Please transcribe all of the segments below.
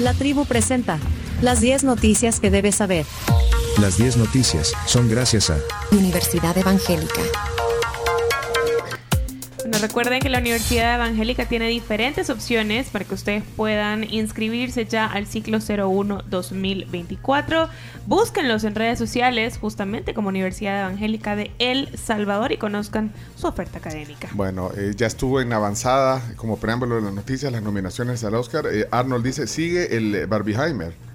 La tribu presenta las 10 noticias que debes saber. Las 10 noticias son gracias a Universidad Evangélica. Recuerden que la Universidad Evangélica tiene diferentes opciones para que ustedes puedan inscribirse ya al ciclo 01 2024. Búsquenlos en redes sociales, justamente como Universidad Evangélica de El Salvador y conozcan su oferta académica. Bueno, eh, ya estuvo en avanzada, como preámbulo de las noticias, las nominaciones al Oscar. Eh, Arnold dice, sigue el eh, Barbieheimer.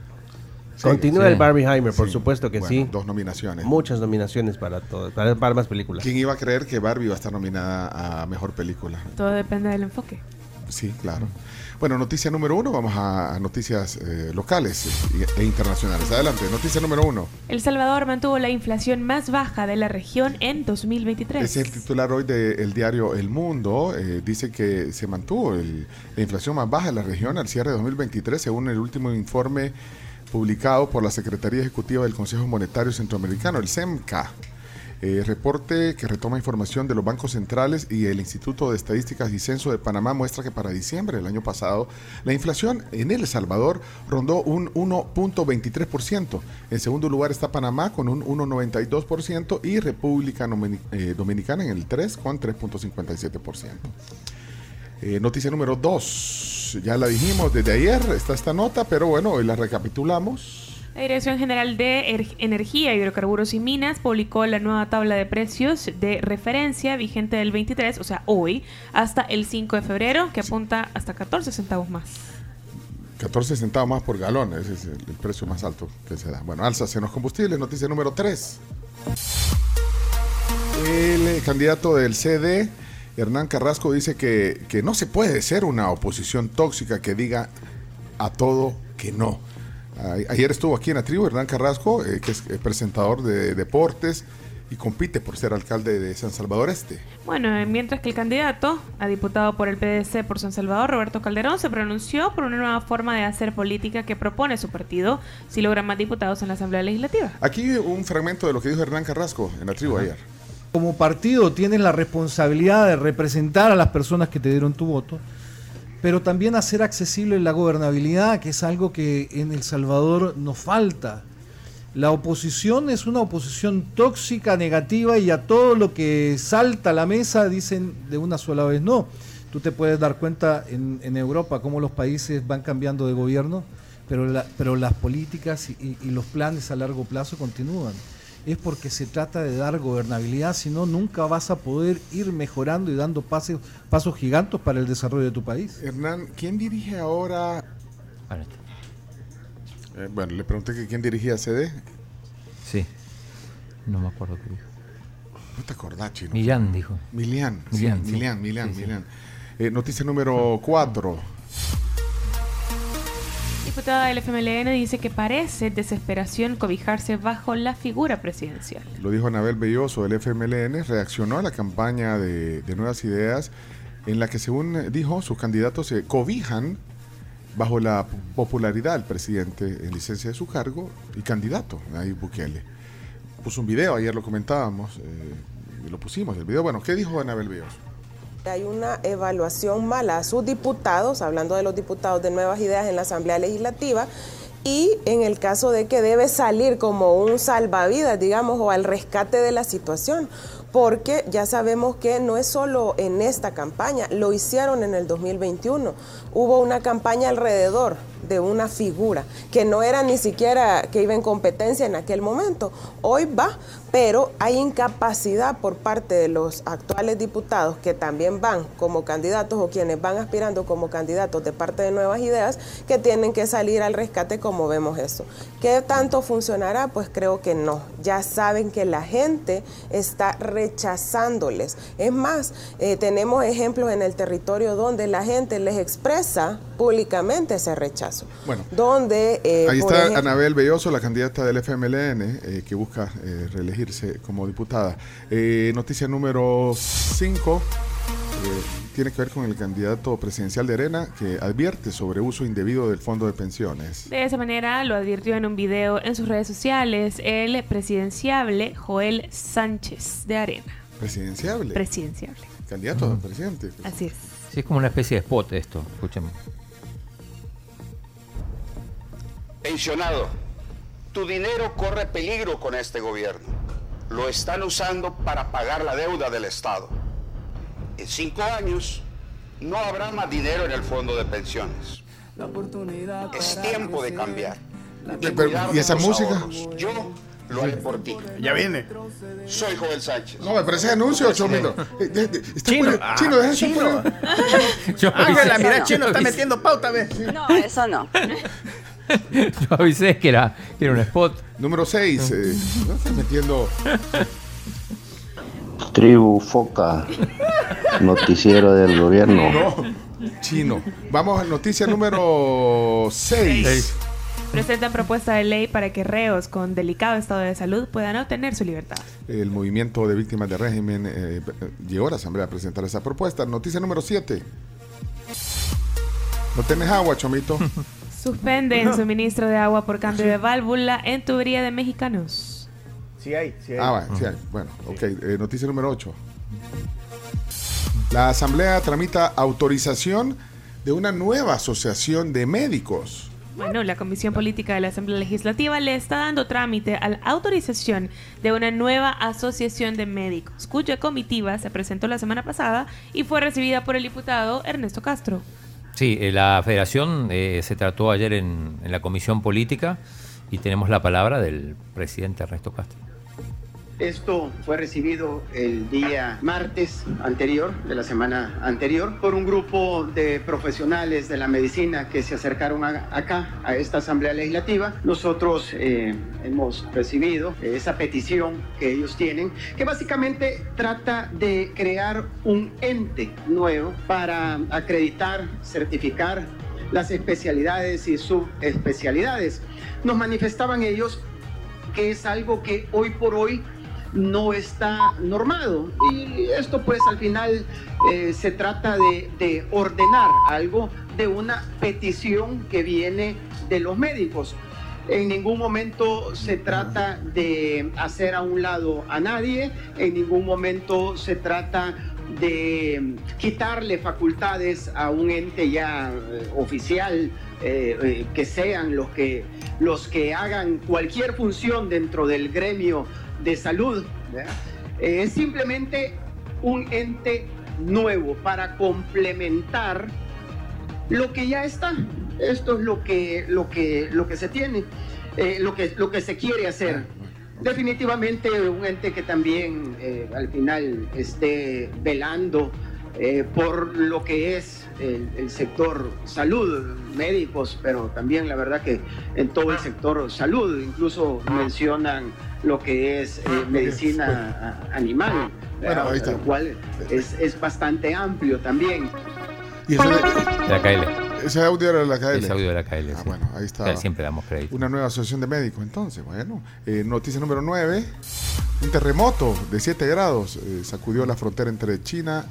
Continúa sí. el Barbieheimer, por Sí. supuesto que Bueno, sí. Dos nominaciones. Muchas nominaciones para todo, para, para más películas. ¿Quién iba a creer que Barbie iba a estar nominada a Mejor Película? Todo depende del enfoque. Sí, claro. Bueno, noticia número uno, vamos a, a noticias eh, locales e, internacionales. Adelante, noticia número uno. El Salvador mantuvo la inflación más baja de la región en 2023. Ese es el titular hoy del diario El Mundo. Eh, dice que se mantuvo el- la inflación más baja en la región al cierre de 2023, según el último informe publicado por la Secretaría Ejecutiva del Consejo Monetario Centroamericano, el CEMCA. Eh, reporte que retoma información de los bancos centrales y el Instituto de Estadísticas y Censo de Panamá muestra que para diciembre del año pasado la inflación en El Salvador rondó un 1.23%. En segundo lugar está Panamá con un 1.92% y República eh, Dominicana en el 3 con 3.57%. Eh, noticia número 2. Ya la dijimos desde ayer, está esta nota, pero bueno, hoy la recapitulamos. La Dirección General de Er- Energía, Hidrocarburos y Minas publicó la nueva tabla de precios de referencia vigente del 23, o sea, hoy, hasta el 5 de febrero, que apunta hasta 14 centavos más. 14 centavos más por galón, ese es el, el precio más alto que se da. Bueno, alzas en los combustibles, noticia número 3. El candidato del CD, Hernán Carrasco, dice que, que no se puede ser una oposición tóxica que diga a todo que no. Ayer estuvo aquí en la tribu Hernán Carrasco, eh, que es eh, presentador de deportes y compite por ser alcalde de San Salvador Este. Bueno, eh, mientras que el candidato a diputado por el PDC por San Salvador, Roberto Calderón, se pronunció por una nueva forma de hacer política que propone su partido si logra más diputados en la Asamblea Legislativa. Aquí un fragmento de lo que dijo Hernán Carrasco en la tribu ayer. Como partido tienes la responsabilidad de representar a las personas que te dieron tu voto, pero también hacer accesible la gobernabilidad, que es algo que en El Salvador nos falta. La oposición es una oposición tóxica, negativa, y a todo lo que salta a la mesa dicen de una sola vez no. Tú te puedes dar cuenta en, en Europa cómo los países van cambiando de gobierno, pero, la- pero las políticas y, y- y los planes a largo plazo continúan. Es porque se trata de dar gobernabilidad, si no, nunca vas a poder ir mejorando y dando pasos, pasos gigantes para el desarrollo de tu país. Hernán, ¿quién dirige ahora? Eh, bueno, le pregunté que quién dirigía CD. Sí. No me acuerdo qué dijo. No te acordás, chino. Millán dijo. Milian. sí, Milian, sí. Milian, Milian, Sí, sí. Milian. Eh, noticia número 4. Diputada del FMLN dice que parece desesperación cobijarse bajo la figura presidencial. Lo dijo Anabel Belloso del FMLN. Reaccionó a la campaña de, Nuevas Ideas en la que, según dijo, sus candidatos se cobijan bajo la popularidad del presidente en licencia de su cargo y candidato, Nayib Bukele. Puso un video, ayer lo comentábamos, eh, lo pusimos el video. Bueno, ¿qué dijo Anabel Belloso? Hay una evaluación mala a sus diputados, hablando de los diputados de Nuevas Ideas en la Asamblea Legislativa, y en el caso de que debe salir como un salvavidas, digamos, o al rescate de la situación, porque ya sabemos que no es solo en esta campaña, lo hicieron en el 2021. Hubo una campaña alrededor de una figura que no era ni siquiera que iba en competencia en aquel momento. Hoy va, pero hay incapacidad por parte de los actuales diputados que también van como candidatos o quienes van aspirando como candidatos de parte de nuevas ideas que tienen que salir al rescate como vemos eso. ¿Qué tanto funcionará? Pues creo que no. Ya saben que la gente está rechazándoles. Es más, eh, tenemos ejemplos en el territorio donde la gente les expresa públicamente ese rechazo. Bueno. Donde, eh, Ahí está ejemplo- Anabel Belloso, la candidata del FMLN, eh, que busca eh, reelegirse como diputada. Eh, noticia número 5 tiene que ver con el candidato presidencial de Arena, que advierte sobre uso indebido del fondo de pensiones. De esa manera lo advirtió en un video en sus redes sociales el presidenciable Joel Sánchez de Arena. Presidenciable. Presidenciable. candidato a presidente. Así es. Sí, es como una especie de spot esto, escúchame. Pensionado, tu dinero corre peligro con este gobierno. Lo están usando para pagar la deuda del Estado. En cinco años no habrá más dinero en el fondo de pensiones. Es tiempo de cambiar. de ¿y esa música? ahorros. Yo lo haré por ti. Ya viene. Soy Joel Sánchez. No, me parece anuncio, Chomito. Eh, Chino. Ah, Chino, deja chino. Ángela, mira, no. Chino está metiendo pauta, ve. No, eso no. Yo avisé que era, que era un spot. Número 6. no estás metiendo. Tribu Foca, noticiero del gobierno. No, chino. Vamos a noticia número 6. Presentan propuesta de ley para que reos con delicado estado de salud puedan obtener su libertad. El movimiento de víctimas de régimen eh, llegó a la Asamblea a presentar esa propuesta. Noticia número 7. ¿No tenés agua, Chomito? Suspenden suministro de agua por cambio de válvula en tubería de mexicanos. Sí hay, sí hay. Ah, bueno, sí hay. Bueno, ok. Eh, noticia número 8. La Asamblea tramita autorización de una nueva asociación de médicos. Bueno, la Comisión Política de la Asamblea Legislativa le está dando trámite a la autorización de una nueva asociación de médicos, cuya comitiva se presentó la semana pasada y fue recibida por el diputado Ernesto Castro. Sí, eh, la federación eh, se trató ayer en, en la comisión política y tenemos la palabra del presidente Ernesto Castro. Esto fue recibido el día martes anterior, de la semana anterior, por un grupo de profesionales de la medicina que se acercaron acá, a esta Asamblea Legislativa. Nosotros eh, hemos recibido esa petición que ellos tienen, que básicamente trata de crear un ente nuevo para acreditar, certificar las especialidades y subespecialidades. Nos manifestaban ellos que es algo que hoy por hoy no está normado. Y esto pues al final eh, se trata de, de ordenar algo de una petición que viene de los médicos. En ningún momento se trata de hacer a un lado a nadie, en ningún momento se trata de quitarle facultades a un ente ya eh, oficial, eh, que sean los que, los que hagan cualquier función dentro del gremio de salud. Eh, Es simplemente un ente nuevo para complementar lo que ya está. Esto es lo que, lo que, lo que se tiene, eh, lo, que, lo que se quiere hacer. Definitivamente un ente que también eh, al final esté velando eh, por lo que es el, el sector salud, médicos, pero también la verdad que en todo el sector salud, incluso mencionan lo que es eh, medicina a- animal, Bueno, ahí está. lo cual es, es bastante amplio también. Y eso- De la KL. ese audio era de la KL. Ese audio de la KL. Ah, sí. bueno, ahí está. Ya Siempre damos crédito. Una nueva asociación de médicos, entonces, bueno. Eh, noticia número 9. Un terremoto de 7 grados eh, sacudió la frontera entre China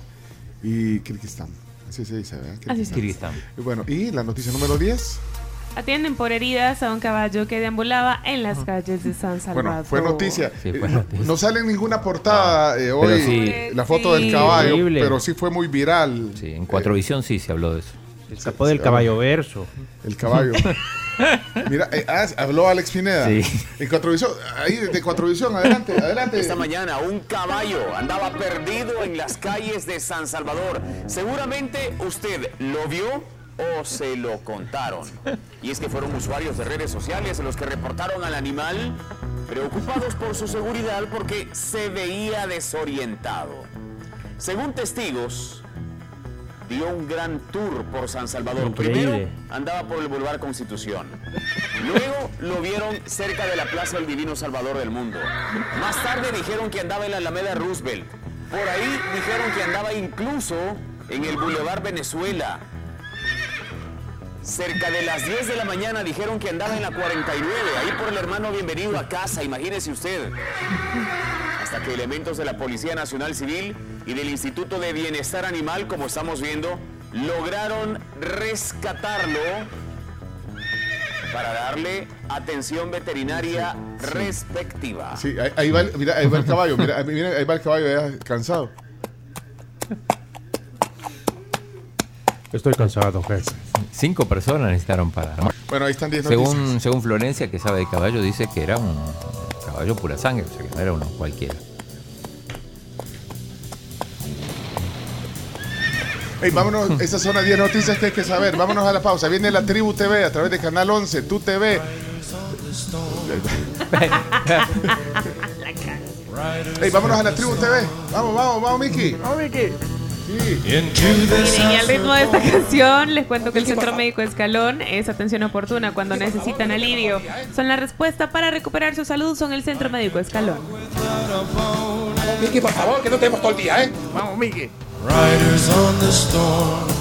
y Kirguistán. Así se dice, ¿verdad? Así se Kirguistán. Y Bueno, y la noticia número 10. Atienden por heridas a un caballo que deambulaba en las calles de San Salvador. Bueno, fue noticia. Sí, fue Eh, no- noticia. No, sale en ninguna portada eh, hoy sí. la foto Sí. del caballo, Horrible. pero sí fue muy viral. Sí, en Cuatro Visión sí se habló de eso. Escapó del caballo verso. El caballo. Mira, eh, ah, habló Alex Pineda. Sí. En Cuatrovisión, ahí de Cuatrovisión, adelante, adelante. Esta mañana un caballo andaba perdido en las calles de San Salvador. Seguramente usted lo vio o se lo contaron. Y es que fueron usuarios de redes sociales los que reportaron al animal preocupados por su seguridad porque se veía desorientado. Según testigos, dio un gran tour por San Salvador. Increíble. Primero andaba por el Boulevard Constitución. Luego lo vieron cerca de la Plaza del Divino Salvador del Mundo. Más tarde dijeron que andaba en la Alameda Roosevelt. Por ahí dijeron que andaba incluso en el Boulevard Venezuela. Cerca de las 10 de la mañana dijeron que andaba en la 49, ahí por el hermano bienvenido a casa, imagínese usted. Hasta que elementos de la Policía Nacional Civil y del Instituto de Bienestar Animal, como estamos viendo, lograron rescatarlo para darle atención veterinaria respectiva. Sí, ahí, ahí va el, mira, ahí va el caballo, mira, ahí- mira, ahí va el caballo ya cansado. Estoy cansado, jefe. Cinco personas necesitaron para. Bueno, ahí están 10 noticias. Según, según Florencia, que sabe de caballo, dice que era un caballo pura sangre, o sea que no era uno cualquiera. Ey, vámonos, esas son las 10 noticias que hay que saber. Vámonos a la pausa. Viene la Tribu TV a través de Canal 11, Tu TV. Ey, vámonos a la Tribu TV. Vamos, vamos, vamos, Miki. Vamos, Miki. Sí. Miren, y al ritmo de esta canción, les cuento que el Centro Médico Escalón es atención oportuna cuando necesitan alivio. Son la respuesta para recuperar su salud, son el Centro Médico Escalón. Miki, por favor, que no tenemos todo el día, ¿eh? Vamos, Miki. Riders on the storm.